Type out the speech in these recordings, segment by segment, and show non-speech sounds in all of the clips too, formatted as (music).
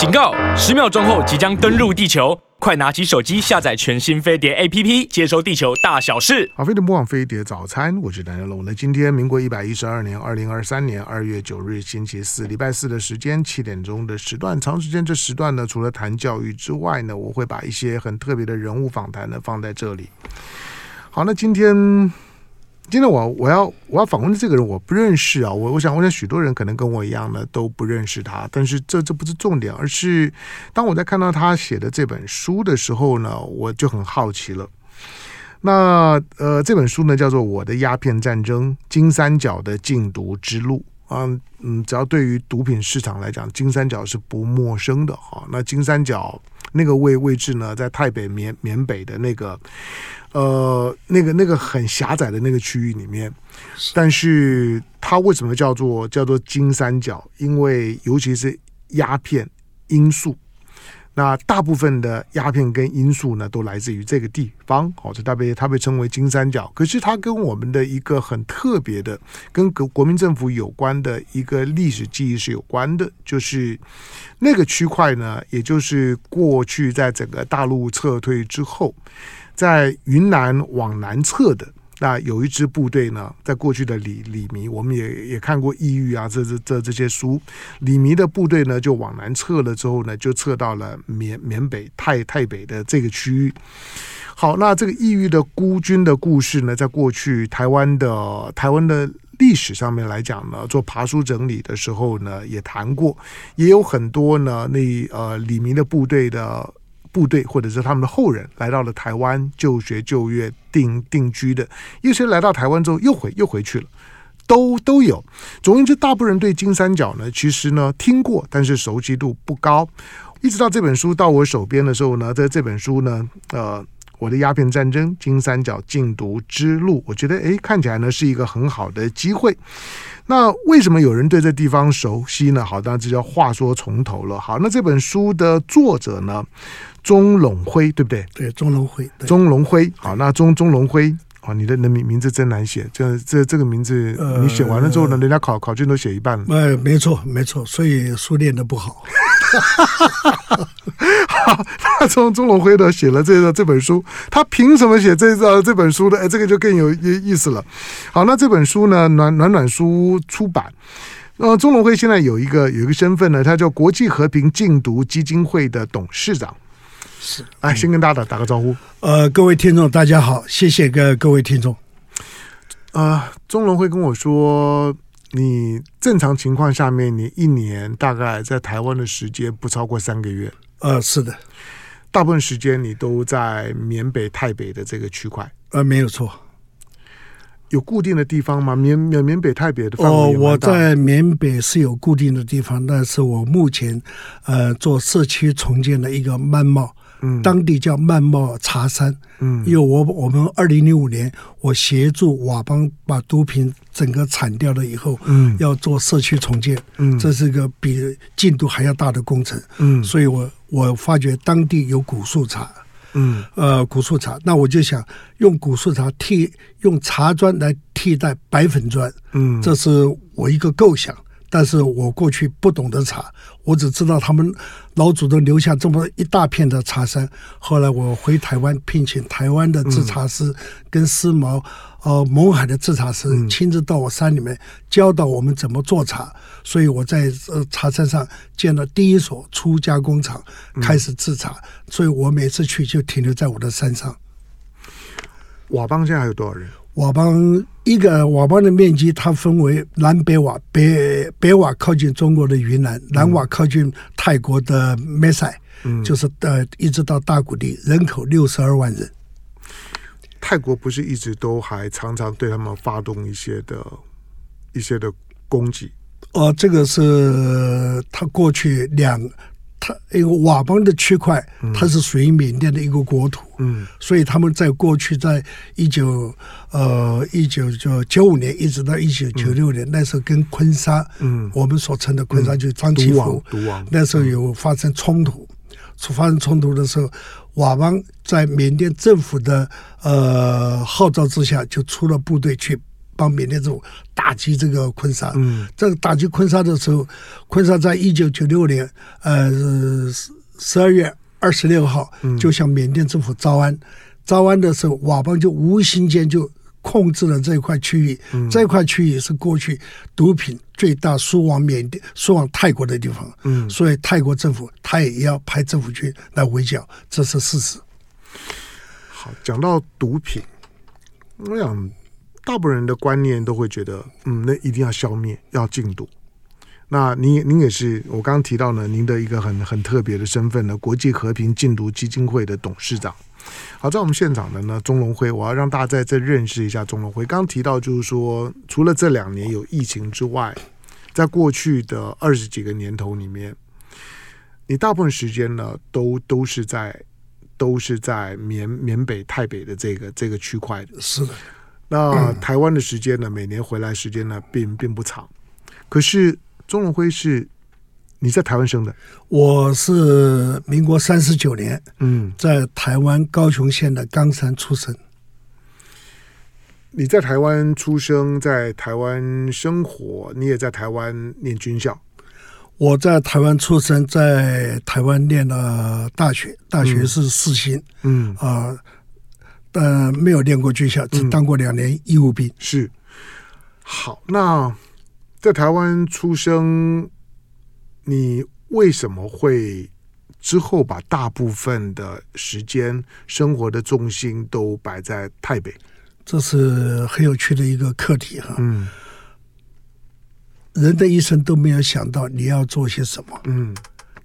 警告！十秒钟后即将登陆地球，快拿起手机下载全新飞碟 APP，接收地球大小事。好，飞碟播放飞碟早餐，我是蓝家龙。那今天民国一百一十二年二零二三年二月九日星期四，礼拜四的时间七点钟的时段，长时间这时段呢，除了谈教育之外呢，我会把一些很特别的人物访谈呢放在这里。好，那今天。今天我我要我要访问的这个人我不认识啊，我我想我想许多人可能跟我一样呢都不认识他，但是这这不是重点，而是当我在看到他写的这本书的时候呢，我就很好奇了。那呃这本书呢叫做《我的鸦片战争：金三角的禁毒之路》啊，嗯，只要对于毒品市场来讲，金三角是不陌生的哈。那金三角那个位位置呢，在泰北缅缅北的那个。呃，那个那个很狭窄的那个区域里面，但是它为什么叫做叫做金三角？因为尤其是鸦片、罂粟，那大部分的鸦片跟罂粟呢，都来自于这个地方，好，这它被它被称为金三角。可是它跟我们的一个很特别的，跟国国民政府有关的一个历史记忆是有关的，就是那个区块呢，也就是过去在整个大陆撤退之后。在云南往南侧的那有一支部队呢，在过去的李李弥，我们也也看过《异域》啊，这这这这些书。李弥的部队呢，就往南撤了之后呢，就撤到了缅缅北泰泰北的这个区域。好，那这个《异域》的孤军的故事呢，在过去台湾的台湾的历史上面来讲呢，做爬书整理的时候呢，也谈过，也有很多呢，那呃李弥的部队的。部队或者是他们的后人来到了台湾就学就业定定居的，有些来到台湾之后又回又回去了，都都有。总之，大部分人对金三角呢，其实呢听过，但是熟悉度不高。一直到这本书到我手边的时候呢，在这本书呢，呃，我的鸦片战争金三角禁毒之路，我觉得诶，看起来呢是一个很好的机会。那为什么有人对这地方熟悉呢？好，那这叫话说从头了。好，那这本书的作者呢？钟龙辉，对不对？对，钟龙辉。钟龙辉，好，那钟钟龙辉，哦，你的人名名字真难写，这这这个名字，你写完了之后呢，呃、人家考考卷都写一半了。呃，没错，没错，所以书念的不好。好，他从钟龙辉的，写了这个这本书，他凭什么写这个这本书的？哎，这个就更有意意思了。好，那这本书呢，暖暖暖书出版。呃，钟龙辉现在有一个有一个身份呢，他叫国际和平禁毒基金会的董事长。是，哎，先跟大家打打个招呼。呃，各位听众，大家好，谢谢各各位听众。呃，钟龙会跟我说，你正常情况下面，你一年大概在台湾的时间不超过三个月。呃，是的，大部分时间你都在缅北、泰北的这个区块。呃，没有错。有固定的地方吗？缅缅缅北、泰北的范围？哦，我在缅北是有固定的地方，但是我目前呃做社区重建的一个曼茂。嗯，当地叫曼茂茶山。嗯，因为我我们二零零五年，我协助佤邦把毒品整个铲掉了以后，嗯，要做社区重建，嗯，这是个比进度还要大的工程，嗯，所以我我发觉当地有古树茶，嗯，呃，古树茶，那我就想用古树茶替用茶砖来替代白粉砖，嗯，这是我一个构想。但是我过去不懂得茶，我只知道他们老祖宗留下这么一大片的茶山。后来我回台湾聘请台湾的制茶师跟思茅，呃，勐海的制茶师亲自到我山里面教导我们怎么做茶。所以我在呃茶山上建了第一所初加工厂，开始制茶。所以我每次去就停留在我的山上。佤邦现在还有多少人？佤邦一个佤邦的面积，它分为南北佤，北北佤靠近中国的云南，南佤靠近泰国的梅赛，嗯，就是呃一直到大谷地，人口六十二万人。泰国不是一直都还常常对他们发动一些的一些的攻击？哦，这个是他过去两。它一个佤邦的区块，它是属于缅甸的一个国土，嗯，所以他们在过去，在一九呃一九九九五年一直到一九九六年，那时候跟昆沙，嗯，我们所称的昆沙就是张其福，那时候有发生冲突，发生冲突的时候，佤邦在缅甸政府的呃号召之下，就出了部队去帮缅甸政府打击这个坤沙。嗯，这个打击坤沙的时候，坤沙在一九九六年呃十二月二十六号就向缅甸政府招安。嗯、招安的时候，佤邦就无形间就控制了这一块区域。嗯、这块区域是过去毒品最大输往缅甸、输往泰国的地方。嗯，所以泰国政府他也要派政府军来围剿，这是事实。好，讲到毒品，我想大部分人的观念都会觉得，嗯，那一定要消灭，要禁毒。那您您也是我刚刚提到呢，您的一个很很特别的身份呢，国际和平禁毒基金会的董事长。好，在我们现场的呢，钟龙辉，我要让大家再再认识一下钟龙辉。刚刚提到就是说，除了这两年有疫情之外，在过去的二十几个年头里面，你大部分时间呢，都都是在。都是在缅缅北、泰北的这个这个区块的。是的，那 (clears throat) 台湾的时间呢？每年回来时间呢，并并不长。可是钟荣辉是你在台湾生的？我是民国三十九年，嗯，在台湾高雄县的冈山出生。你在台湾出生，在台湾生活，你也在台湾念军校。我在台湾出生，在台湾念了大学，大学是四星，嗯啊、呃，但没有念过军校，只当过两年义务兵。嗯、是，好，那在台湾出生，你为什么会之后把大部分的时间、生活的重心都摆在台北？这是很有趣的一个课题哈。嗯。人的一生都没有想到你要做些什么。嗯，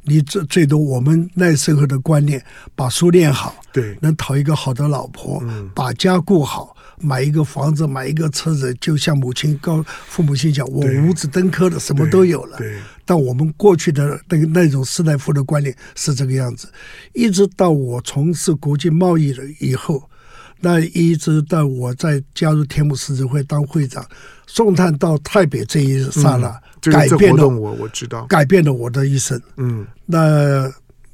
你最最多我们那时候的观念，把书念好，对，能讨一个好的老婆，嗯，把家顾好，买一个房子，买一个车子，就像母亲告父母亲讲，我五子登科的，什么都有了。对，但我们过去的那个那种士大夫的观念是这个样子，一直到我从事国际贸易了以后。那一直到我在加入天母狮子会当会长，送炭到台北这一刹那，嗯、改变了我，我知道，改变了我的一生。嗯，那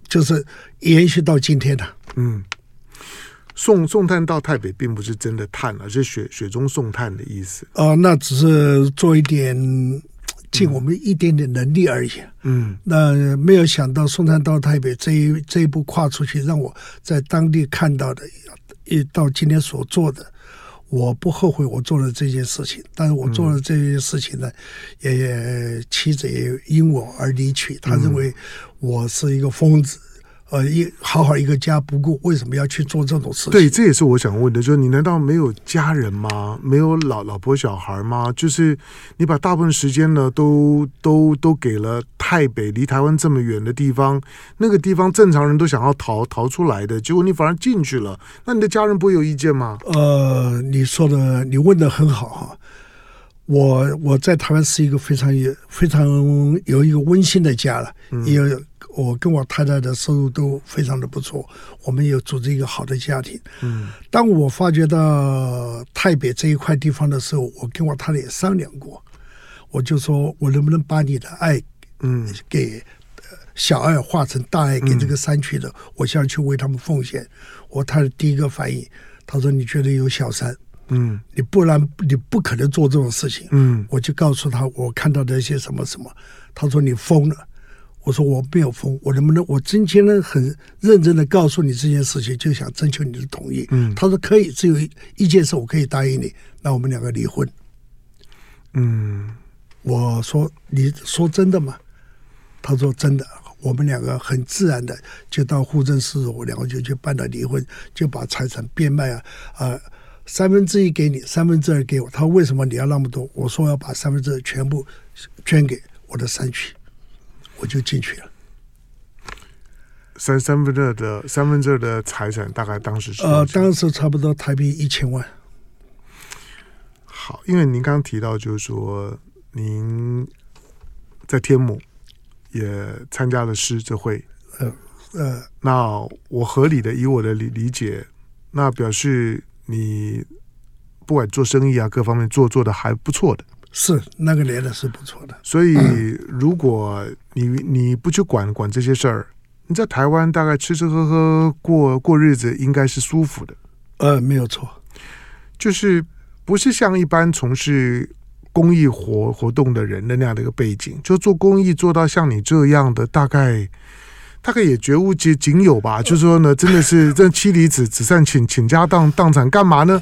就是延续到今天的。嗯，送送炭到台北，并不是真的炭，而是雪雪中送炭的意思。哦、呃，那只是做一点尽我们一点点能力而已。嗯，那没有想到送炭到台北这一这一步跨出去，让我在当地看到的。一到今天所做的，我不后悔我做了这件事情。但是我做了这件事情呢，嗯、也妻子也因我而离去。他认为我是一个疯子。呃，一好好一个家不顾，为什么要去做这种事情？对，这也是我想问的，就是你难道没有家人吗？没有老老婆小孩吗？就是你把大部分时间呢，都都都给了台北，离台湾这么远的地方，那个地方正常人都想要逃逃出来的，结果你反而进去了，那你的家人不会有意见吗？呃，你说的，你问的很好哈。我我在台湾是一个非常有非常有一个温馨的家了，也有、嗯、我跟我太太的收入都非常的不错，我们有组织一个好的家庭。嗯，当我发觉到台北这一块地方的时候，我跟我太太也商量过，我就说我能不能把你的爱，嗯，给小爱化成大爱给这个山区的，嗯、我想去为他们奉献。我太太第一个反应，她说你觉得有小三？嗯，你不然你不可能做这种事情。嗯，我就告诉他我看到的一些什么什么。他说你疯了。我说我没有疯，我能不能我今天呢很认真的告诉你这件事情，就想征求你的同意。嗯，他说可以，只有一一件事我可以答应你，那我们两个离婚。嗯，我说你说真的吗？他说真的。我们两个很自然的就到户政事务两个就去办了离婚，就把财产变卖啊啊。呃三分之一给你，三分之二给我。他说：“为什么你要那么多？”我说：“要把三分之二全部捐给我的山区。”我就进去了。三三分之二的三分之二的财产，大概当时是呃，当时差不多台币一千万。好，因为您刚刚提到，就是说您在天母也参加了狮子会。呃呃，那我合理的以我的理理解，那表示。你不管做生意啊，各方面做做的还不错的，是那个年代是不错的。所以，如果你你不去管管这些事儿，你在台湾大概吃吃喝喝过过日子，应该是舒服的。呃，没有错，就是不是像一般从事公益活活动的人的那样的一个背景，就做公益做到像你这样的，大概大概也绝无仅仅有吧。就是说呢，真的是 (laughs) 这妻离子子散，倾倾家荡荡产干嘛呢？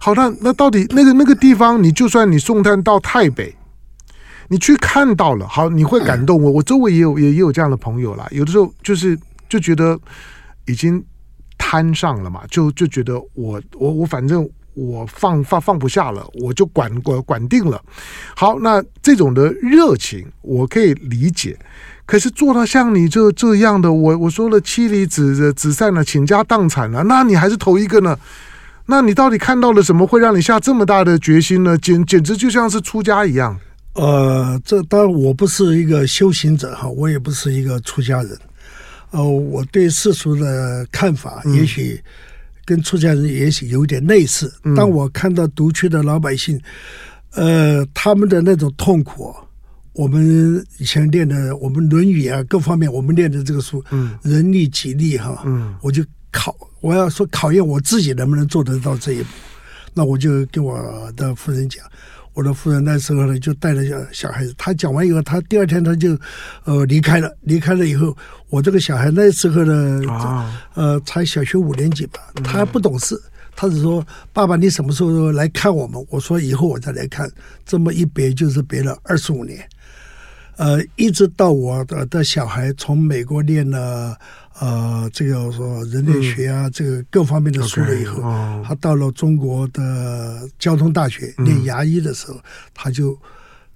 好，那那到底那个那个地方，你就算你送炭到台北，你去看到了，好，你会感动我。我周围也有也也有这样的朋友啦，有的时候就是就觉得已经摊上了嘛，就就觉得我我我反正。我放放放不下了，我就管管管定了。好，那这种的热情我可以理解，可是做到像你这这样的，我我说了妻离子子散了，倾家荡产了，那你还是头一个呢？那你到底看到了什么，会让你下这么大的决心呢？简简直就像是出家一样。呃，这当然我不是一个修行者哈，我也不是一个出家人。呃，我对世俗的看法，也许、嗯。跟出家人也许有点类似。当我看到独居的老百姓，呃，他们的那种痛苦，我们以前练的，我们《论语》啊，各方面我们练的这个书，嗯，人力己力哈，嗯，我就考，我要说考验我自己能不能做得到这一步，那我就跟我的夫人讲。我的夫人那时候呢，就带着小小孩子。他讲完以后，他第二天他就呃离开了。离开了以后，我这个小孩那时候呢，呃，才小学五年级吧，他还不懂事。他是说：“爸爸，你什么时候来看我们？”我说：“以后我再来看。”这么一别就是别了二十五年。呃，一直到我的的小孩从美国念了。呃，这个说人类学啊，嗯、这个各方面的书了以后，okay, oh. 他到了中国的交通大学念牙医的时候，嗯、他就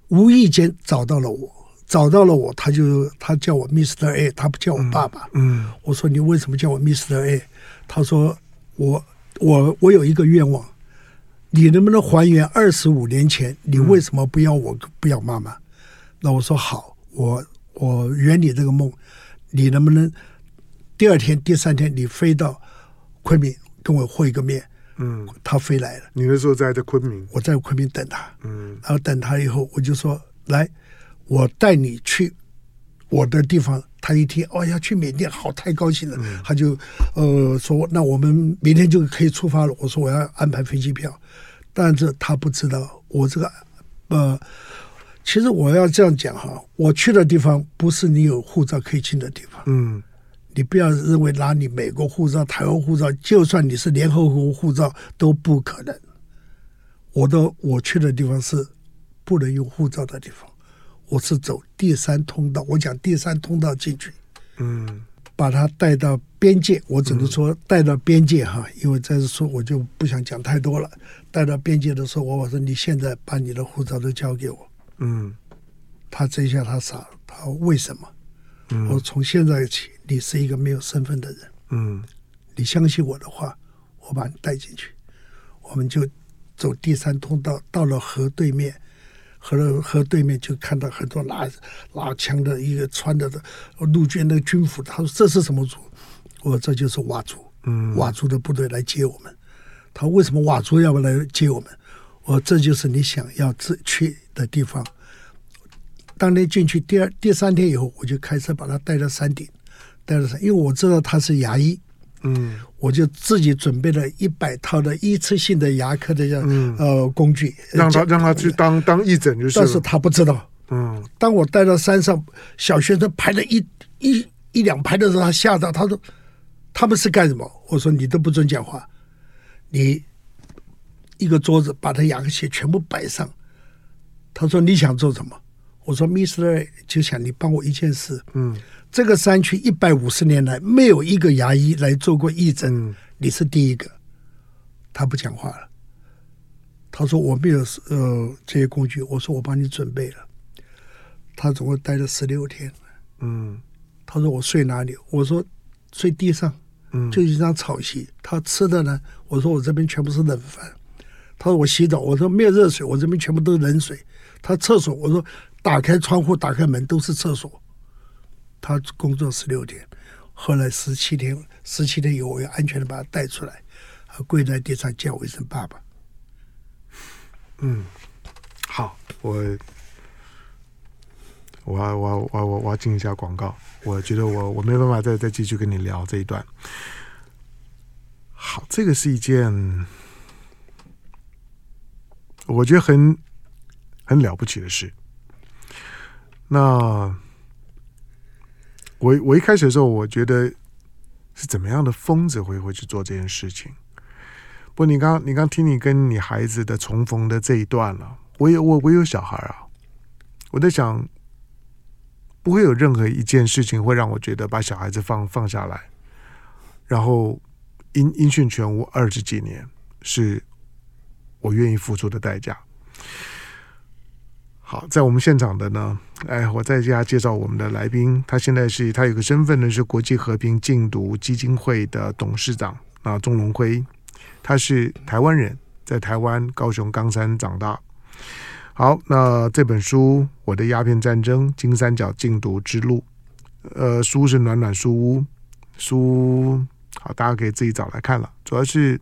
无意间找到了我，找到了我，他就他叫我 Mr. A，他不叫我爸爸。嗯，嗯我说你为什么叫我 Mr. A？他说我我我有一个愿望，你能不能还原二十五年前你为什么不要我不要妈妈？嗯、那我说好，我我圆你这个梦，你能不能？第二天、第三天，你飞到昆明跟我会一个面。嗯，他飞来了。你那时候在在昆明，我在昆明等他。嗯，然后等他以后，我就说：“来，我带你去我的地方。”他一听，哦，要去缅甸，好，太高兴了。嗯，他就呃说：“那我们明天就可以出发了。”我说：“我要安排飞机票。”但是他不知道我这个呃，其实我要这样讲哈，我去的地方不是你有护照可以进的地方。嗯。你不要认为拿你美国护照、台湾护照，就算你是联合国护照都不可能。我的我去的地方是不能用护照的地方，我是走第三通道。我讲第三通道进去，嗯，把它带到边界。我只能说带到边界哈，因为在这说我就不想讲太多了。带到边界的时候，我我说你现在把你的护照都交给我。嗯，他这一下他傻了，他说为什么？嗯，我从现在起。你是一个没有身份的人，嗯，你相信我的话，我把你带进去，我们就走第三通道，到了河对面，河的河对面就看到很多拿拿枪的一个穿的陆军的军服。他说这是什么族？我说这就是佤族，嗯，佤族的部队来接我们。他为什么佤族要不来接我们？我这就是你想要去的地方。当天进去第二第三天以后，我就开车把他带到山顶。带到山，因为我知道他是牙医，嗯，我就自己准备了一百套的一次性的牙科的这呃工具，让他让他去当当义诊就是。但是他不知道，嗯，当我带到山上，小学生排了一一一两排的时候，他吓到，他说他们是干什么？我说你都不准讲话，你一个桌子把他牙科器全部摆上，他说你想做什么？我说 Mister 就想你帮我一件事，嗯。这个山区一百五十年来没有一个牙医来做过义诊，嗯、你是第一个。他不讲话了。他说我没有呃这些工具。我说我帮你准备了。他总共待了十六天。嗯。他说我睡哪里？我说睡地上。嗯。就一张草席。他吃的呢？我说我这边全部是冷饭。他说我洗澡。我说没有热水，我这边全部都是冷水。他厕所，我说打开窗户，打开门都是厕所。他工作十六天，后来十七天，十七天以后，我要安全的把他带出来，他跪在地上叫我一声爸爸。嗯，好，我我要我我我要进一下广告，我觉得我我没办法再再继续跟你聊这一段。好，这个是一件我觉得很很了不起的事。那我我一开始的时候，我觉得是怎么样的疯子会会去做这件事情？不你刚你刚听你跟你孩子的重逢的这一段了，我有我我有小孩啊，我在想，不会有任何一件事情会让我觉得把小孩子放放下来，然后音音讯全无二十几年，是我愿意付出的代价。好，在我们现场的呢，哎，我再加介绍我们的来宾，他现在是他有个身份呢，是国际和平禁毒基金会的董事长啊，钟龙辉。他是台湾人，在台湾高雄冈山长大。好，那这本书《我的鸦片战争：金三角禁毒之路》，呃，书是暖暖书屋书，好，大家可以自己找来看了。主要是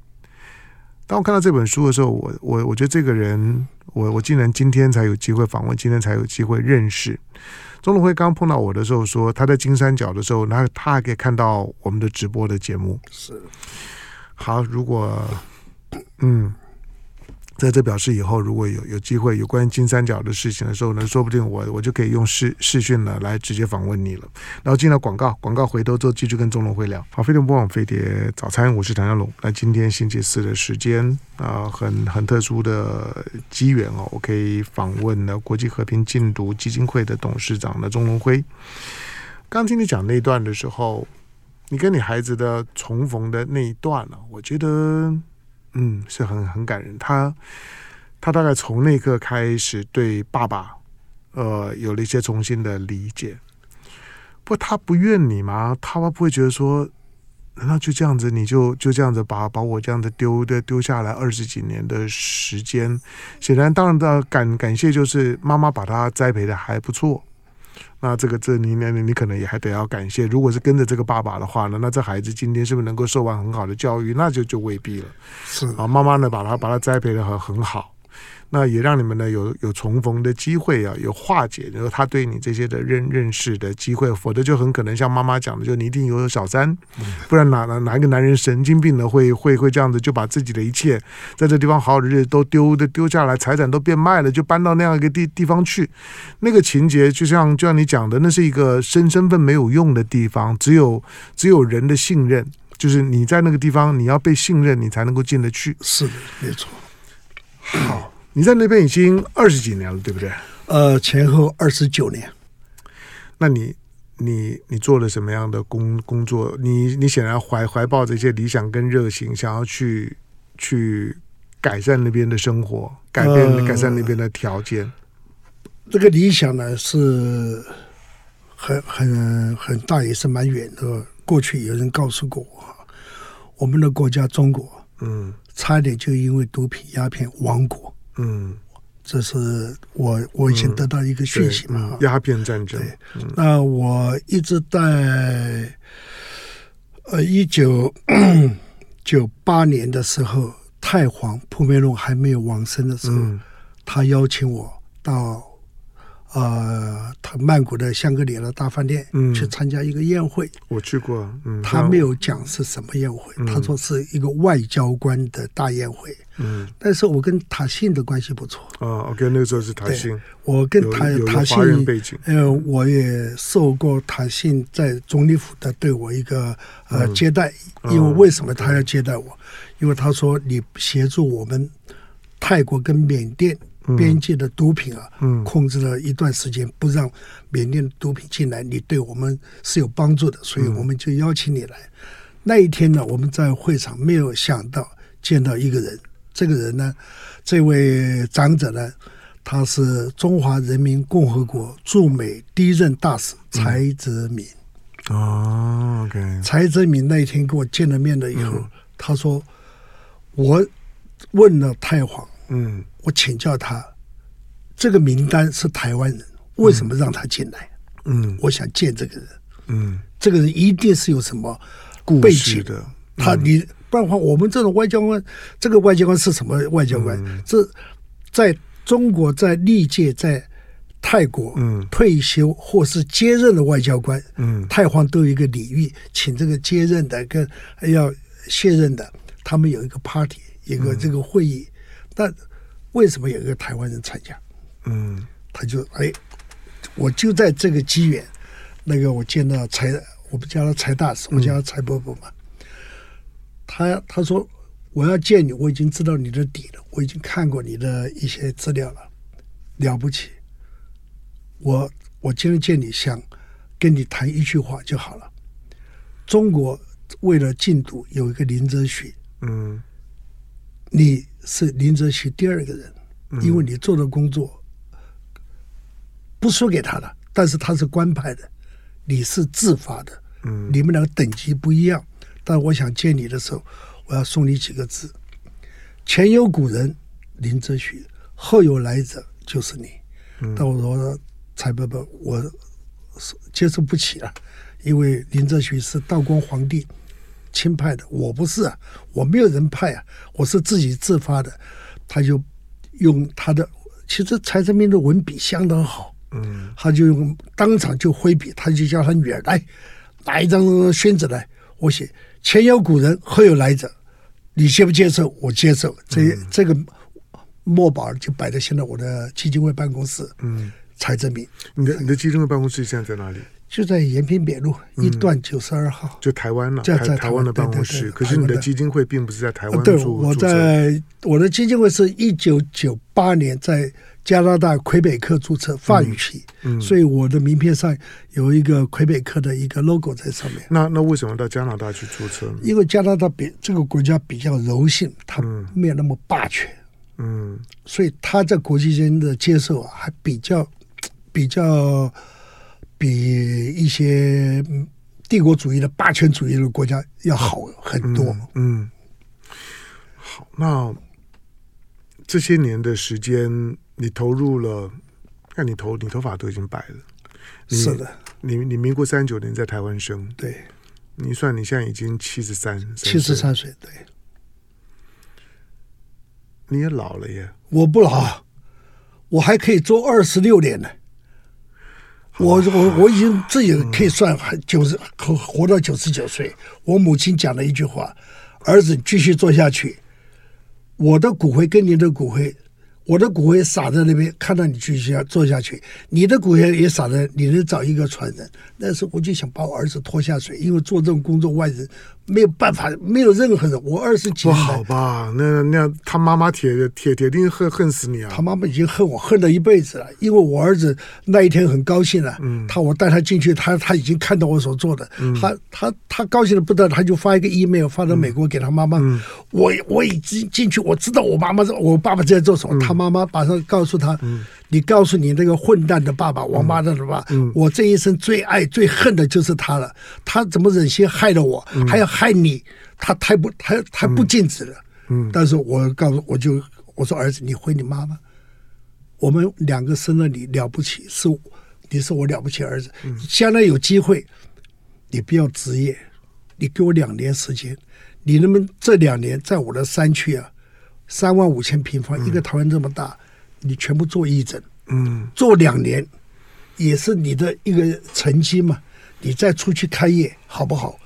当我看到这本书的时候，我我我觉得这个人，我我竟然今天才有机会访问，今天才有机会认识。钟龙辉刚碰到我的时候说，他在金三角的时候，那他还可以看到我们的直播的节目。是。好，如果嗯，那这表示以后，如果有有机会有关于金三角的事情的时候呢，说不定我我就可以用视视讯呢来直接访问你了。然后进了广告，广告回头之后继续跟钟龙辉聊。好，飞碟播网飞碟早餐，我是唐湘龙。那今天星期四的时间啊、很很特殊的机缘哦，我可以访问了国际和平禁毒基金会的董事长的钟龙辉。刚听你讲那一段的时候。你跟你孩子的重逢的那一段呢、我觉得，嗯，是很很感人。他他大概从那一刻开始对爸爸，呃，有了一些重新的理解。不，他不怨你吗？他不会觉得说，难道就这样子，你就就这样子把把我这样子丢的丢下来二十几年的时间？显然，当然的感感谢就是妈妈把他栽培的还不错。那这个这你你你可能也还得要感谢，如果是跟着这个爸爸的话呢，那这孩子今天是不是能够受完很好的教育？那就就未必了。是啊，妈妈呢把他把他栽培的很很好。那也让你们呢有有重逢的机会啊，有化解，然后他对你这些的认认识的机会，否则就很可能像妈妈讲的，就你一定有小三，不然哪哪哪一个男人神经病呢会会会这样子就把自己的一切在这地方好好的日子都丢的丢下来，财产都变卖了，就搬到那样一个地地方去，那个情节就像就像你讲的，那是一个身身份没有用的地方，只有只有人的信任，就是你在那个地方你要被信任，你才能够进得去。是的，没错。好。你在那边已经二十几年了，对不对？呃，前后二十九年。那你、你、你做了什么样的工工作？你、你显然怀怀抱着一些理想跟热情，想要去去改善那边的生活，改变、呃、改善那边的条件。这个理想呢，是很很很大，也是蛮远的。过去有人告诉过我，我们的国家中国，嗯，差点就因为毒品鸦片亡国。嗯，这是我我以前得到一个讯息嘛，鸦片战争。对，那我一直在呃一九 (clears throat) 九八年的时候，太皇蒲美龙还没有往生的时候，嗯、他邀请我到。呃，他曼谷的香格里拉大饭店去参加一个宴会，嗯、我去过。嗯，他没有讲是什么宴会，嗯、他说是一个外交官的大宴会。嗯，但是我跟塔信的关系不错。啊，OK，那个时候是塔信。我跟塔塔信，呃，我也受过塔信在总理府的对我一个呃接待，嗯、因为为什么他要接待我？嗯、因为他说你协助我们泰国跟缅甸。边界的毒品啊，控制了一段时间，不让缅甸的毒品进来，你对我们是有帮助的，所以我们就邀请你来。那一天呢，我们在会场没有想到见到一个人，这个人呢，这位长者呢，他是中华人民共和国驻美第一任大使柴泽民。哦，OK。柴泽民那一天跟我见了面了以后，他说：“我问了太皇。”嗯，我请教他，这个名单是台湾人，为什么让他进来？嗯，我想见这个人。嗯，这个人一定是有什么背景的。他你不然的话，我们这种外交官，这个外交官是什么外交官？这在中国，在历届在泰国，嗯，退休或是接任的外交官，嗯，泰皇都有一个礼遇，请这个接任的跟要卸任的，他们有一个 party，一个这个会议。但为什么有一个台湾人参加？嗯，他就哎，我就在这个机缘，那个我见到财，我不叫他财大师，我叫他财伯伯嘛。嗯、他他说我要见你，我已经知道你的底了，我已经看过你的一些资料了，了不起。我我今天见你，想跟你谈一句话就好了。中国为了禁毒，有一个林则徐，嗯，你是林则徐第二个人，因为你做的工作不输给他了，但是他是官派的，你是自发的，嗯，你们两个等级不一样。但我想见你的时候，我要送你几个字：前有古人林则徐，后有来者就是你。但我说蔡伯伯，我是接受不起了。因为林则徐是道光皇帝钦派的，我不是啊，我没有人派啊，我是自己自发的。他就用他的，其实蔡泽明的文笔相当好，嗯，他就用当场就挥笔，他就叫他女儿来拿一张宣纸来，我写前有古人，后有来者，你接不接受？我接受。这、嗯、这个墨宝就摆在现在我的基金会办公室，嗯，蔡泽明，你的你的基金会办公室现在在哪里？就在延平北路一段九十二号，就台湾了，在台台湾的办公室。可是你的基金会并不是在台湾对，我在我的基金会是一九九八年在加拿大魁北克注册法语系，所以我的名片上有一个魁北克的一个 logo 在上面。那那为什么到加拿大去注册呢？因为加拿大比这个国家比较柔性，它没有那么霸权，嗯，所以它在国际间的接受啊，还比较比较。比一些帝国主义的霸权主义的国家要好很多。嗯。嗯，好，那这些年的时间，你投入了，看你头，你头发都已经白了。是的，你你民国三十九年在台湾生，对，你算你现在已经七十三，七十三岁，对，你也老了耶。我不老，我还可以做二十六年呢。我我我已经自己可以算很九十活活到九十九岁。我母亲讲了一句话：“儿子继续做下去，我的骨灰跟你的骨灰。”我的骨灰撒在那边，看到你继续要做下去，你的骨灰也撒在，你能找一个传人。那时候我就想把我儿子拖下水，因为做这种工作，外人没有办法，没有任何人。我二十几岁，不好吧？那那他妈妈铁铁铁定恨恨死你啊！他妈妈已经恨我恨了一辈子了，因为我儿子那一天很高兴了。嗯，他我带他进去，他他已经看到我所做的，嗯、他他他高兴的不得了，他就发一个 email 发到美国给他妈妈。嗯、我我已经进去，我知道我妈妈我爸爸在做什么。嗯、他妈妈马上告诉他：“嗯、你告诉你那个混蛋的爸爸，王八蛋的爸爸，嗯、我这一生最爱最恨的就是他了。他怎么忍心害了我，嗯、还要害你？他太不，他太不尽职了。嗯，但是我告诉我就我说儿子，你回你妈妈，我们两个生了你了不起，是你是我了不起儿子。嗯、将来有机会，你不要职业，你给我两年时间，你能不能这两年在我的山区啊？”三万五千平方，嗯、一个桃园这么大，你全部做义诊，嗯，做两年，也是你的一个成绩嘛。你再出去开业，好不好？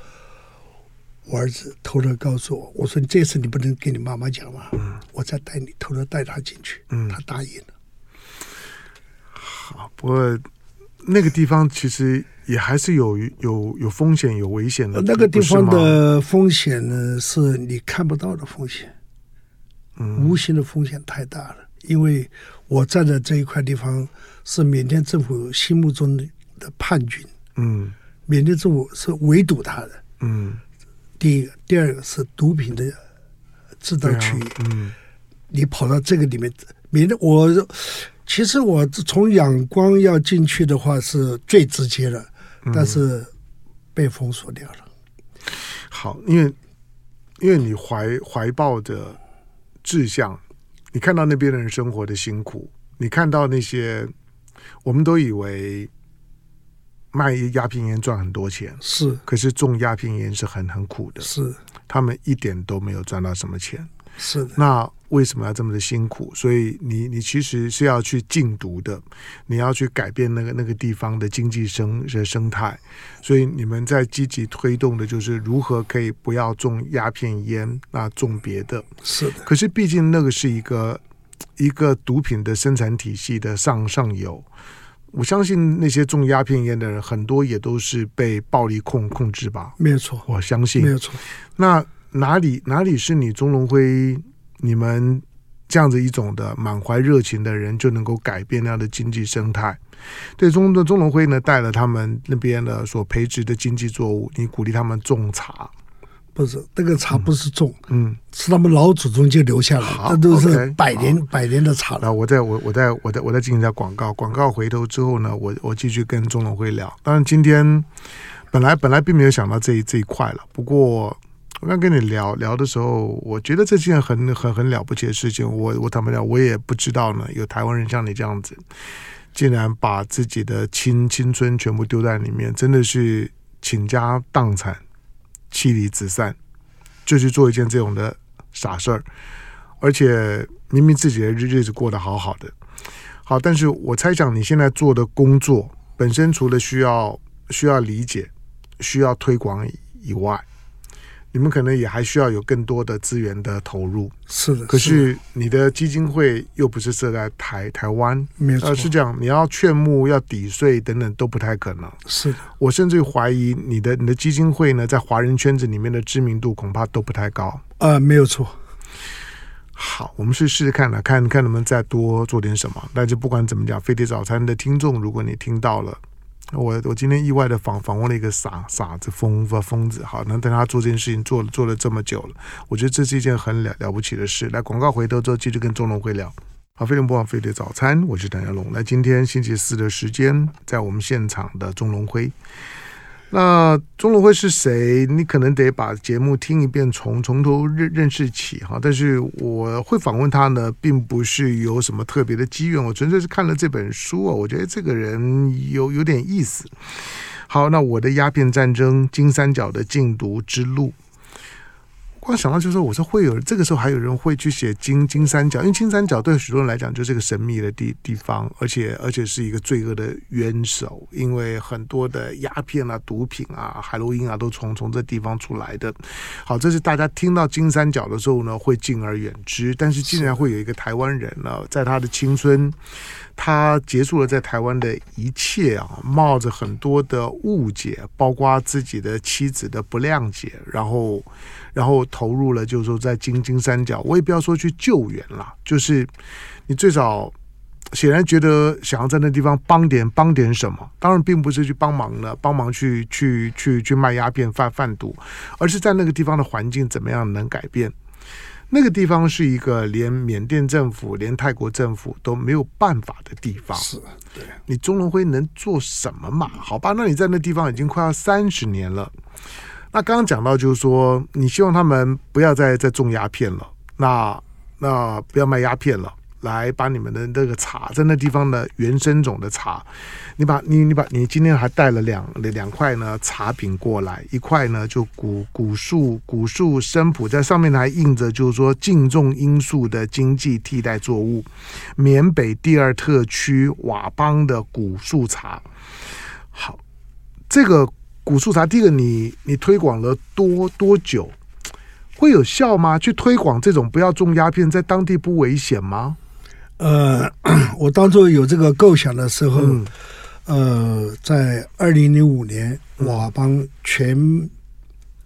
我儿子偷偷告诉我，我说你这次你不能跟你妈妈讲嘛，嗯，我再带你偷偷带他进去，嗯，他答应了。好，不过那个地方其实也还是有有有风险、有危险的。那个地方的风险呢，是你看不到的风险。无形的风险太大了，因为我站在这一块地方是缅甸政府心目中的叛军。嗯，缅甸政府是围堵他的。嗯，第一个，第二个是毒品的制造区域。嗯，你跑到这个里面，缅甸我其实我从仰光要进去的话是最直接的，但是被封锁掉了。好，因为因为你怀怀抱着。志向，你看到那边的人生活的辛苦，你看到那些，我们都以为卖鸦片烟赚很多钱，是，可是种鸦片烟是很很苦的，是，他们一点都没有赚到什么钱，是的，那。为什么要这么的辛苦？所以你你其实是要去禁毒的，你要去改变那个那个地方的经济生的生态。所以你们在积极推动的就是如何可以不要种鸦片烟，那种别的。是的。可是毕竟那个是一个一个毒品的生产体系的上上游。我相信那些种鸦片烟的人，很多也都是被暴力控控制吧？没有错，我相信没有错。那哪里哪里是你钟龙辉你们这样子一种的满怀热情的人就能够改变那样的经济生态？对，中的钟龙辉呢，带了他们那边的所培植的经济作物，你鼓励他们种茶。不是，那个茶不是种，嗯，是他们老祖宗就留下来，好那都是百年百年的茶了。我在我我在我在我在进行一下广告，广告回头之后呢，我我继续跟钟龙辉聊。当然今天本来本来并没有想到这一这一块了，不过我刚跟你聊聊的时候，我觉得这件很很很了不起的事情。我我坦白讲，我也不知道呢，有台湾人像你这样子，竟然把自己的青青春全部丢在里面，真的是倾家荡产。妻离子散，就去做一件这种的傻事儿，而且明明自己的日日子过得好好的，好，但是我猜想你现在做的工作本身，除了需要需要理解、需要推广以外。你们可能也还需要有更多的资源的投入，是的。可是你的基金会又不是设在台台湾，没错。而是这样，你要劝募、要抵税等等都不太可能。是的。我甚至怀疑你的你的基金会呢，在华人圈子里面的知名度恐怕都不太高。呃，没有错。好，我们去试试看了，看看能不能再多做点什么。那就不管怎么讲，飞碟早餐的听众，如果你听到了。我我今天意外的访访问了一个傻傻子疯子疯子，好，能等他做这件事情做做了这么久了，我觉得这是一件很了了不起的事。来广告回头之后，继续跟钟龙辉聊。好，非常不枉非得早餐，我是谭家龙。来，今天星期四的时间，在我们现场的钟龙辉。那钟龙辉是谁？你可能得把节目听一遍，从从头认认识起哈。但是我会访问他呢，并不是有什么特别的机缘，我纯粹是看了这本书啊，我觉得这个人有有点意思。好，那我的鸦片战争，金三角的禁毒之路。我想到就是说，我说会有这个时候还有人会去写金金三角，因为金三角对许多人来讲就是一个神秘的地地方，而且而且是一个罪恶的渊藪，因为很多的鸦片啊、毒品啊、海洛因啊都从从这地方出来的。好，这是大家听到金三角的时候呢，会敬而远之。但是竟然会有一个台湾人呢，在他的青春，他结束了在台湾的一切啊，冒着很多的误解，包括自己的妻子的不谅解，然后。然后投入了，就是说在金金三角，我也不要说去救援了，就是你最少显然觉得想要在那地方帮点帮点什么，当然并不是去帮忙了，帮忙去去去去卖鸦片贩贩毒，而是在那个地方的环境怎么样能改变？那个地方是一个连缅甸政府、连泰国政府都没有办法的地方。是，对，你钟龙辉能做什么嘛？好吧，那你在那地方已经快要三十年了。那刚刚讲到，就是说，你希望他们不要再再种鸦片了，那那不要卖鸦片了，来把你们的那个茶，在那地方的原生种的茶，你把你你把你今天还带了两两块呢茶饼过来，一块呢就古古树古树生普，在上面还印着就是说禁种罂粟的经济替代作物，缅北第二特区佤邦的古树茶，好，这个。古树茶，第一个你你推广了多多久？会有效吗？去推广这种不要种鸦片，在当地不危险吗？呃，(clears throat) 我当初有这个构想的时候，嗯、呃，在二零零五年，佤邦全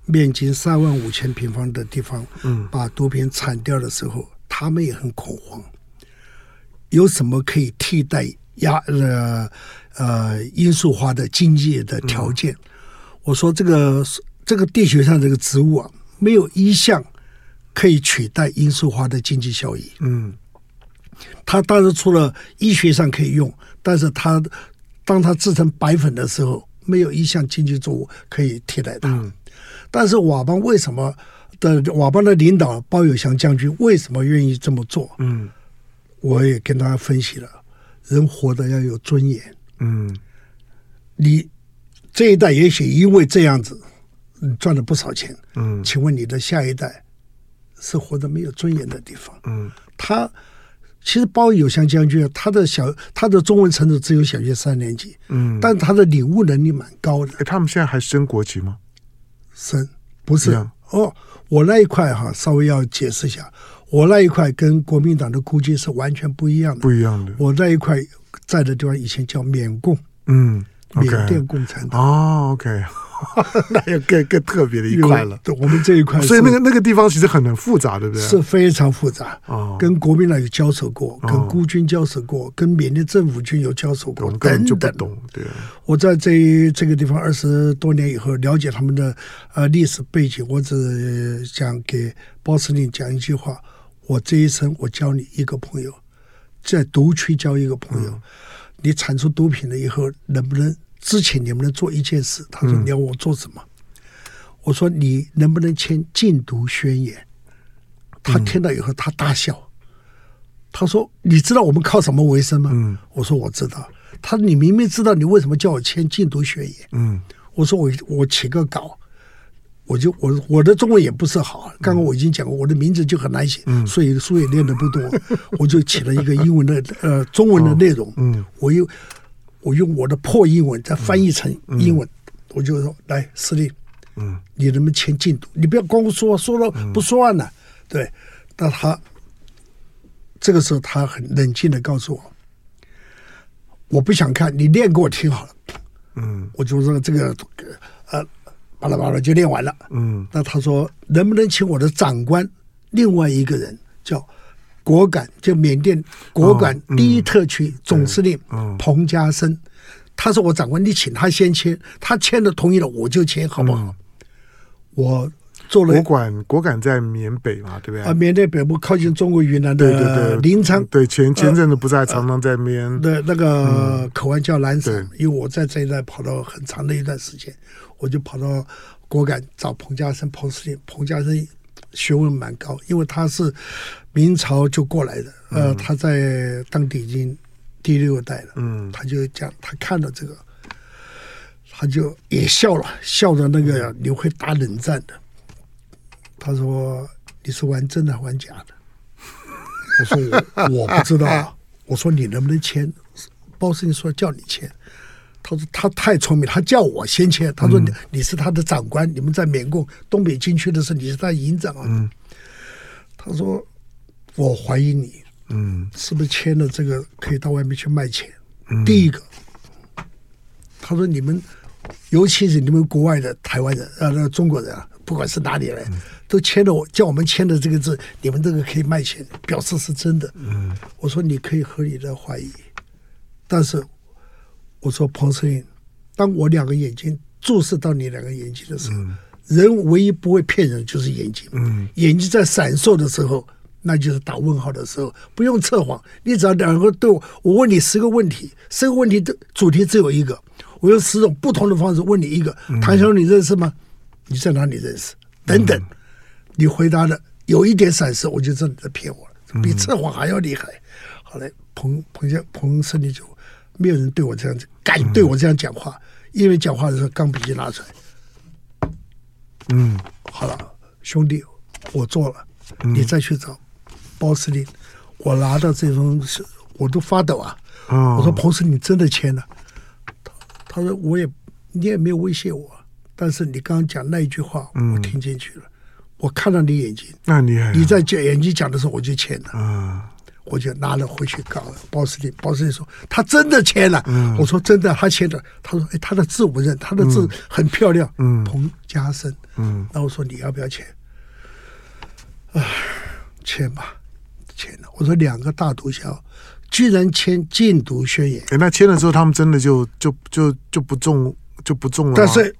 面积三万五千平方的地方，嗯，把毒品铲掉的时候，他们也很恐慌。有什么可以替代鸦呃呃罂粟花的经济的条件？嗯我说这个这个地球上这个植物啊，没有一项可以取代罂粟花的经济效益。嗯，它当然除了医学上可以用，但是它当它制成白粉的时候，没有一项经济作物可以替代它。嗯，但是佤邦为什么的佤邦的领导包有祥将军为什么愿意这么做？嗯，我也跟大家分析了，人活得要有尊严。嗯，你。这一代也许因为这样子，赚了不少钱。嗯，请问你的下一代是活得没有尊严的地方？嗯，他其实包有祥将军，他的小他的中文程度只有小学三年级。嗯，但他的领悟能力蛮高的。他们现在还升国旗吗？升不是哦。我那一块哈，稍微要解释一下，我那一块跟国民党的估计是完全不一样的，不一样的。我那一块在的地方以前叫缅共，嗯缅甸共产党。哦，OK。(laughs) 那又更更特别的一块了。对，我们这一块，所以那个那个地方其实很很复杂，对不对？是非常复杂。哦，跟国民党有交手过，跟孤军交手过，跟缅甸政府军有交手过，等等。对，我在这这个地方二十多年以后，了解他们的呃历史背景，我只想给包司令讲一句话：我这一生，我交你一个朋友，在独区交一个朋友，你产出毒品了以后，能不能？之前你们能做一件事，他说你要我做什么？嗯、我说你能不能签禁毒宣言？他听到以后他大笑，嗯、他说你知道我们靠什么为生吗？嗯、我说我知道。他说你明明知道，你为什么叫我签禁毒宣言？嗯、我说我我起个稿，我就我我的中文也不是好，刚刚我已经讲过，我的名字就很难写，嗯、所以书也念的不多，我就起了一个英文的呃中文的内容，哦嗯、我用。我用我的破英文再翻译成英文，我就说：“来，司令，嗯，你能不能签进度？你不要光说，说了不算了。”对，那他这个时候他很冷静的告诉我：“我不想看，你念给我听好了。”嗯，我就说这个呃，巴拉巴拉就练完了。嗯，那他说能不能请我的长官，另外一个人叫？果敢就缅甸果敢第一特区总司令彭家声，他说我长官，你请他先签，他签了同意了，我就签，好不好？我做了。果敢果敢在缅北嘛，对不对？啊，缅甸北部靠近中国云南的临沧。对，前前阵子不是还常常在缅。对，那个口岸叫兰省，因为我在这一带跑了很长的一段时间，我就跑到果敢找彭家声，彭司令，彭家声。学问蛮高，因为他是明朝就过来的，呃，他在当地已经第六代了，嗯，他就讲，他看到这个，他就也笑了，笑的那个你会打冷战的。他说：“你是玩真的还玩假的？” (laughs) 我说我：“我我不知道。(laughs) ”我说：“你能不能签？”包司令说：“叫你签。”他说他太聪明，他叫我先签。他说你你是他的长官，嗯、你们在缅共东北军区的时候，你是他营长啊。嗯、他说我怀疑你，嗯，是不是签了这个可以到外面去卖钱？嗯、第一个，他说你们，尤其是你们国外的台湾人啊，那个中国人啊，不管是哪里人，嗯、都签了我叫我们签的这个字，你们这个可以卖钱，表示是真的。嗯，我说你可以合理的怀疑，但是。我说彭司令，当我两个眼睛注视到你两个眼睛的时候，嗯、人唯一不会骗人就是眼睛。嗯、眼睛在闪烁的时候，那就是打问号的时候，不用测谎。你只要两个对我，我问你十个问题，十个问题的主题只有一个，我用十种不同的方式问你一个。嗯、谭小龙，你认识吗？你在哪里认识？等等，嗯、你回答的有一点闪失，我就知道你在骗我了，比测谎还要厉害。好嘞，彭彭家彭司令就。没有人对我这样子敢对我这样讲话，嗯、因为讲话的时候钢笔就拿出来。嗯，好了，兄弟，我做了，嗯、你再去找包司令。我拿到这封信，我都发抖啊。哦、我说彭司令，你真的签了？他他说我也，你也没有威胁我，但是你刚刚讲那一句话，我听进去了，嗯、我看到你眼睛，那你还你在讲眼睛讲的时候，我就签了。啊我就拿了回去告了包司令，包司令说他真的签了。嗯、我说真的，他签的。他说：“哎，他的字我认，他的字很漂亮。”嗯，彭家声。嗯，那我说你要不要签？啊，签吧，签了。我说两个大毒枭居然签禁毒宣言。哎，那签了之后，他们真的就就就就不中就不中了。但是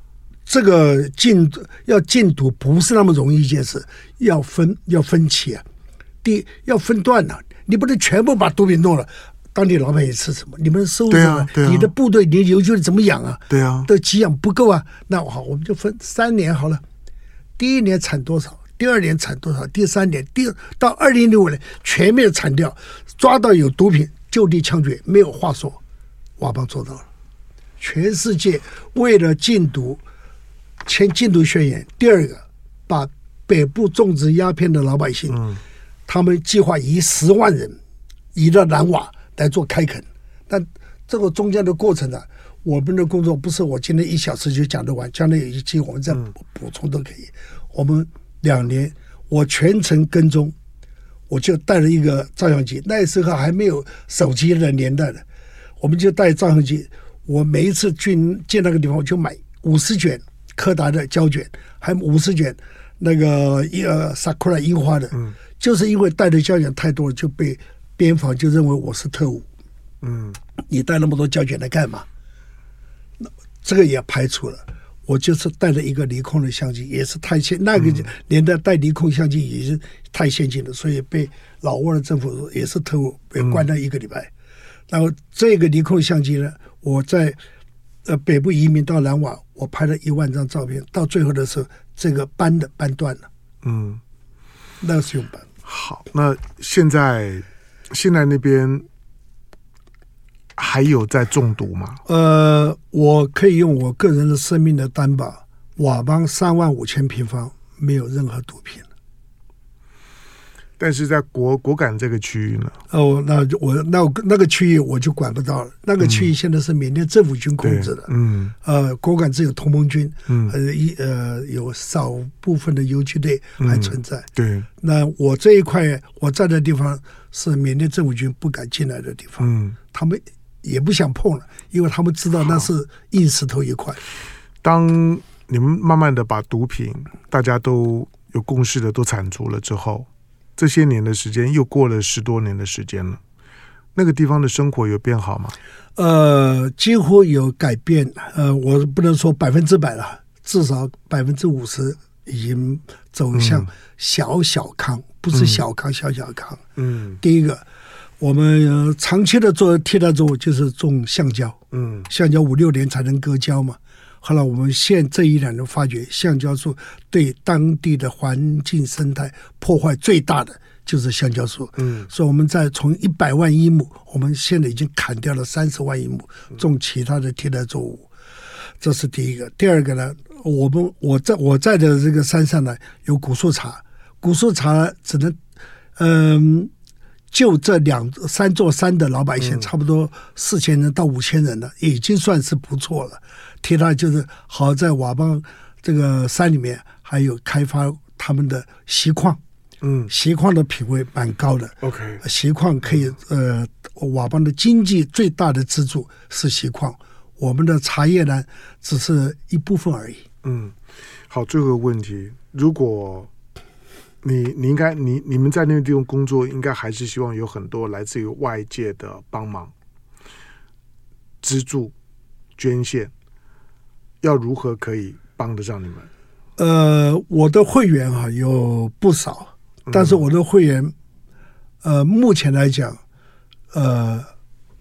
这个禁要禁毒不是那么容易一件事，要分要分期啊，第一要分段呢、啊。你不能全部把毒品弄了，当地老百姓吃什么？你们收拾啊？你的部队，你游击队怎么养啊？对啊，的给养不够啊。那好，我们就分三年好了。第一年产多少？第二年产多少？第三年，第到二零六五年全面铲掉，抓到有毒品就地枪决，没有话说。佤邦做到了。全世界为了禁毒签禁毒宣言。第二个，把北部种植鸦片的老百姓。嗯他们计划移十万人移到南瓦来做开垦，但这个中间的过程呢，我们的工作不是我今天一小时就讲得完，将来有一期我们再补充都可以。我们两年，我全程跟踪，我就带了一个照相机，那时候还没有手机的年代的，我们就带照相机。我每一次去见那个地方，我就买五十卷柯达的胶卷，还有五十卷那个一呃 Sakura 樱花的。嗯，就是因为带的胶卷太多了，就被边防就认为我是特务。嗯，你带那么多胶卷来干嘛？那这个也排除了。我就是带了一个尼康的相机，也是太先那个年代带尼康相机也是太先进了，所以被老挝的政府也是特务被关了一个礼拜。嗯、然后这个尼康相机呢，我在呃北部移民到南瓦，我拍了一万张照片，到最后的时候这个扳的扳断了。嗯，那是用扳。好，那现在现在那边。还有在中毒吗？呃，我可以用我个人的生命的担保，瓦邦三万五千平方没有任何毒品。但是在果果敢这个区域呢？哦，那我那我那个区域我就管不到了。那个区域现在是缅甸政府军控制的。嗯。呃，果敢只有同盟军，嗯，呃一呃有少部分的游击队还存在。嗯、对。那我这一块我站的地方是缅甸政府军不敢进来的地方。嗯。他们。也不想碰了，因为他们知道那是硬石头一块。当你们慢慢的把毒品大家都有共识的都铲除了之后，这些年的时间又过了十多年的时间了，那个地方的生活有变好吗？呃，几乎有改变。呃，我不能说百分之百了，至少百分之五十已经走向小小康，嗯、不是小康，小小康。嗯，第一个。我们长期的做替代作物就是种橡胶，嗯，橡胶五六年才能割胶嘛。后来我们现这一两年发觉，橡胶树对当地的环境生态破坏最大的就是橡胶树，嗯，所以我们在从一百万一亩，我们现在已经砍掉了三十万一亩，种其他的替代作物，这是第一个。第二个呢，我们我在我在的这个山上呢，有古树茶，古树茶只能，嗯。就这两三座山的老百姓，差不多四千人到五千人了，已经算是不错了。其他就是好在佤邦这个山里面还有开发他们的锡矿，嗯，锡矿的品位蛮高的。OK，锡矿可以呃，佤邦的经济最大的支柱是锡矿，我们的茶叶呢只是一部分而已。嗯，好，最后一个问题，如果。你你应该你你们在那个地方工作，应该还是希望有很多来自于外界的帮忙、资助、捐献，要如何可以帮得上你们？呃，我的会员啊有不少，但是我的会员，嗯、呃，目前来讲，呃，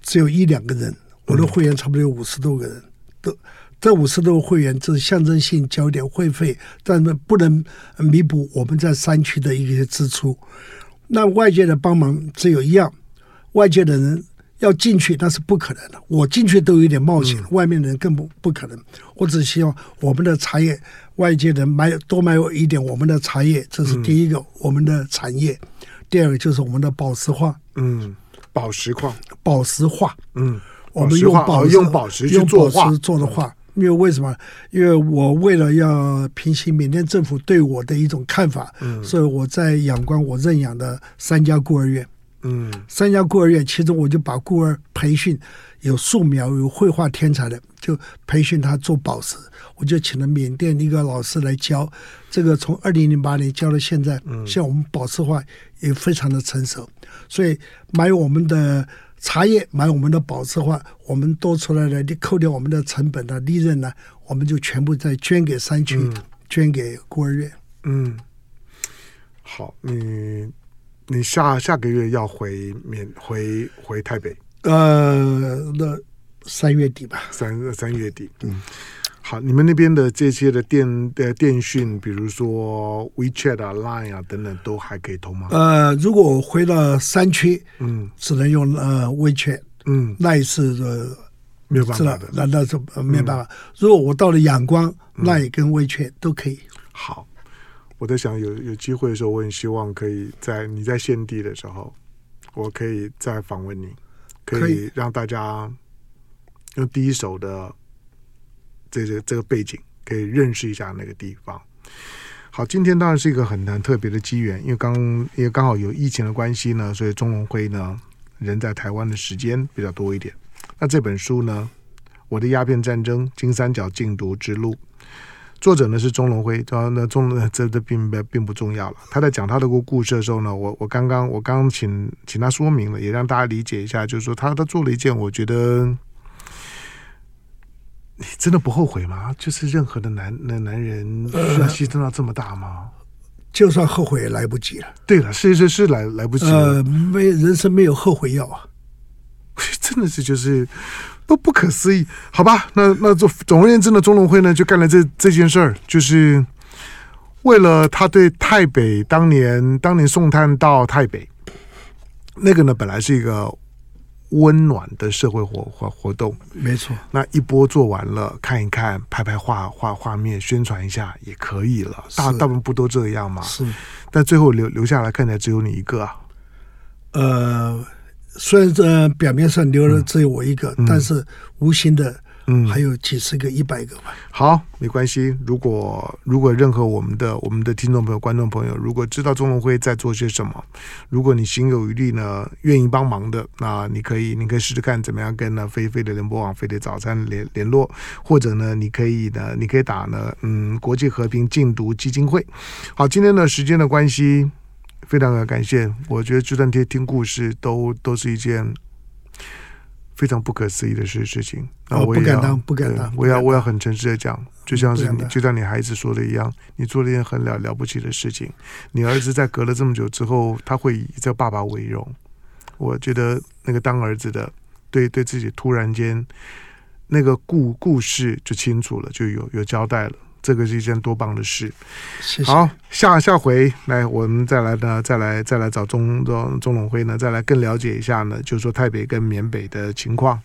只有一两个人，我的会员差不多有五十多个人，嗯、都。这五十多个会员，只是象征性交点会费，但是不能弥补我们在山区的一些支出。那外界的帮忙只有一样，外界的人要进去那是不可能的。我进去都有点冒险，外面的人更不不可能。我只希望我们的茶叶，外界人买多买一点我们的茶叶，这是第一个我们的产业。第二个就是我们的宝石矿，嗯，宝石矿，宝石画，嗯，我们用宝石用宝石去做画，做的画。因为为什么？因为我为了要平息缅甸政府对我的一种看法，嗯，所以我在仰光我认养的三家孤儿院，嗯，三家孤儿院，其中我就把孤儿培训有素描、有绘画天才的，就培训他做宝石，我就请了缅甸一个老师来教，这个从二零零八年教到现在，嗯，像我们宝石画也非常的成熟，所以买我们的。茶叶买我们的宝石画，我们多出来的，你扣掉我们的成本的利润呢，我们就全部再捐给山区，嗯、捐给孤儿院。嗯，好，你你下下个月要回缅回回台北？呃，那三月底吧。三三月底。嗯。好，你们那边的这些的电的电讯，比如说 WeChat 啊、Line 啊等等，都还可以通吗？呃，如果我回到山区，嗯，只能用呃 WeChat，嗯，那一次的没有办法的，那那是没有办法。如果我到了仰光，那也跟 WeChat 都可以。好，我在想有有机会的时候，我很希望可以在你在现地的时候，我可以再访问你，可以让大家用第一手的。这个这个背景可以认识一下那个地方。好，今天当然是一个很难特别的机缘，因为刚因为刚好有疫情的关系呢，所以钟荣辉呢人在台湾的时间比较多一点。那这本书呢，《我的鸦片战争：金三角禁毒之路》，作者呢是钟龙辉，然后呢钟这这并不并不重要了。他在讲他的个故事的时候呢，我我刚刚我刚刚请请他说明了，也让大家理解一下，就是说他他做了一件我觉得。你真的不后悔吗？就是任何的男那男人需要牺牲到这么大吗？呃，就算后悔也来不及了。对了，是是是来来不及了。呃，没人生没有后悔药啊，(laughs) 真的是就是不不可思议。好吧，那那总总而言之呢，钟荣辉呢就干了这这件事儿，就是为了他对泰北当年当年送炭到泰北，那个呢本来是一个。温暖的社会活活活动，没错。那一波做完了，看一看，拍拍画画画面，宣传一下也可以了。大大部分不都这样吗？是。但最后留留下来，看起来只有你一个啊。呃，虽然这表面上留了只有我一个，嗯、但是无形的。嗯，还有几十个、一百个吧。好，没关系。如果如果任何我们的我们的听众朋友、观众朋友，如果知道钟荣辉在做些什么，如果你心有余力呢，愿意帮忙的，那你可以，你可以试试看怎么样跟呢飞飞的联播网、飞的早餐联联络，或者呢，你可以呢，你可以打呢，嗯，国际和平禁毒基金会。好，今天的时间的关系，非常的感谢。我觉得就算听听故事，都都是一件。非常不可思议的事事情，那我也要、哦、不敢当，不敢当，我要我要很诚实的讲，就像是你，就像你孩子说的一样，你做了一件很了了不起的事情。你儿子在隔了这么久之后，他会以这爸爸为荣。我觉得那个当儿子的，对对自己突然间那个故故事就清楚了，就有有交代了。这个是一件多棒的事！谢谢。好，下下回来，我们再来呢，再来再来找钟钟钟龙辉呢，再来更了解一下呢，就是说泰北跟缅北的情况。